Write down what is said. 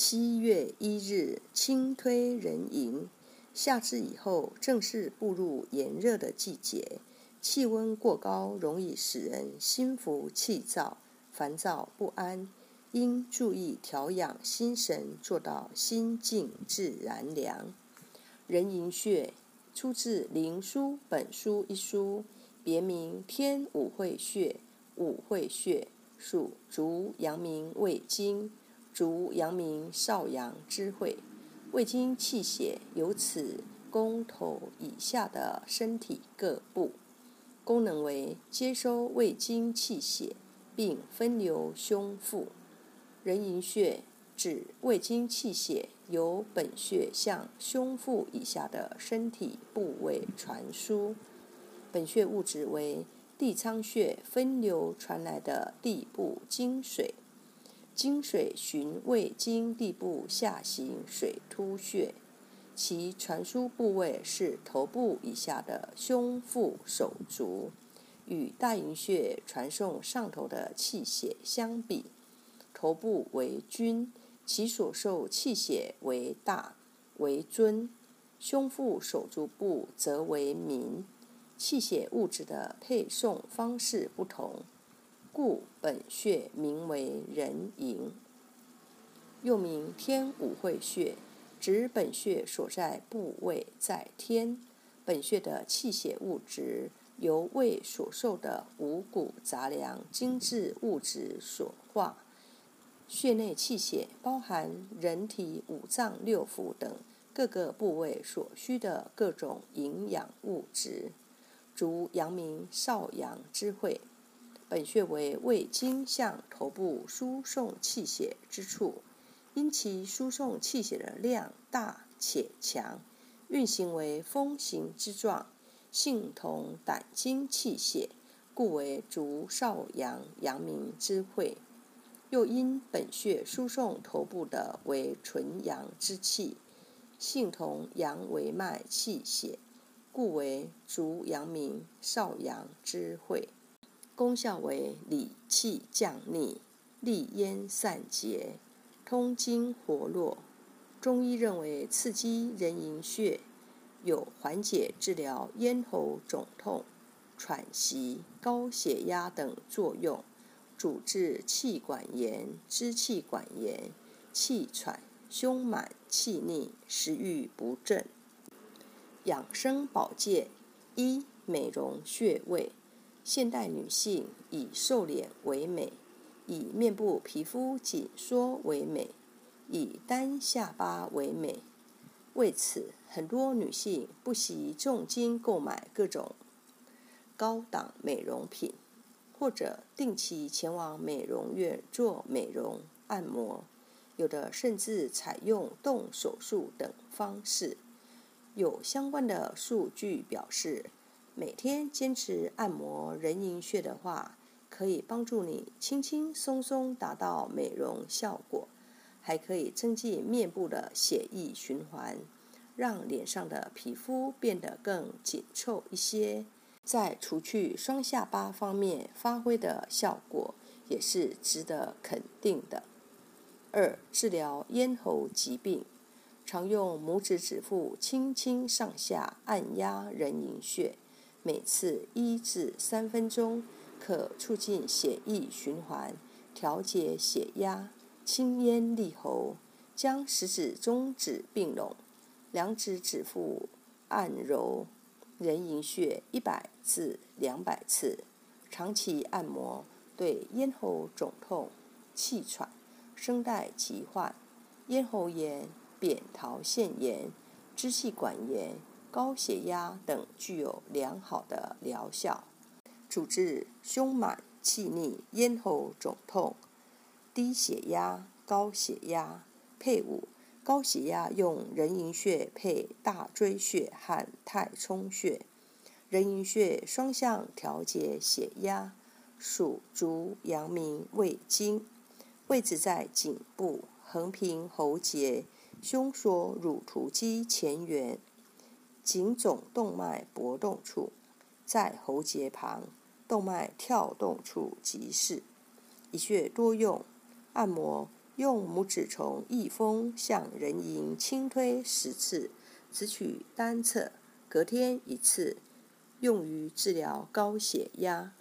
七月一日，轻推人迎。夏至以后，正式步入炎热的季节，气温过高容易使人心浮气躁、烦躁不安，应注意调养心神，做到心静自然凉。人迎穴出自《灵枢·本书》一书，别名天五会穴。五会穴属足阳明胃经。足阳明少阳之会，胃经气血由此供头以下的身体各部，功能为接收胃经气血，并分流胸腹。人迎穴指胃经气血由本穴向胸腹以下的身体部位传输。本穴物质为地仓穴分流传来的地部精水。经水循胃经地部下行水突穴，其传输部位是头部以下的胸腹手足，与大营穴传送上头的气血相比，头部为君，其所受气血为大为尊，胸腹手足部则为民，气血物质的配送方式不同。故本穴名为人迎，又名天五会穴，指本穴所在部位在天。本穴的气血物质由胃所受的五谷杂粮精致物质所化。穴内气血包含人体五脏六腑等各个部位所需的各种营养物质，如阳明少阳之会。本穴为胃经向头部输送气血之处，因其输送气血的量大且强，运行为风行之状，性同胆经气血，故为足少阳阳明之会。又因本穴输送头部的为纯阳之气，性同阳维脉气血，故为足阳明少阳之会。功效为理气降逆、利咽散结、通经活络。中医认为刺激人迎穴有缓解治疗咽喉肿痛、喘息、高血压等作用，主治气管炎、支气管炎、气喘、胸满、气逆、食欲不振。养生保健一美容穴位。现代女性以瘦脸为美，以面部皮肤紧缩为美，以单下巴为美。为此，很多女性不惜重金购买各种高档美容品，或者定期前往美容院做美容按摩，有的甚至采用动手术等方式。有相关的数据表示。每天坚持按摩人迎穴的话，可以帮助你轻轻松松达到美容效果，还可以增进面部的血液循环，让脸上的皮肤变得更紧凑一些。在除去双下巴方面发挥的效果也是值得肯定的。二、治疗咽喉疾病，常用拇指指腹轻轻上下按压人迎穴。每次一至三分钟，可促进血液循环，调节血压，清咽利喉。将食指、中指并拢，两指指腹按揉人迎穴一百至两百次。长期按摩对咽喉肿痛、气喘、声带疾患、咽喉炎、扁桃腺炎、支气管炎。高血压等具有良好的疗效，主治胸满、气逆、咽喉肿痛、低血压、高血压。配伍高血压用人迎穴配大椎穴和太冲穴。人迎穴双向调节血压，属足阳明胃经，位置在颈部横平喉结、胸锁乳突肌前缘。颈总动脉搏动处，在喉结旁，动脉跳动处即是。一穴多用，按摩用拇指从翳风向人迎轻推十次，只取单侧，隔天一次，用于治疗高血压。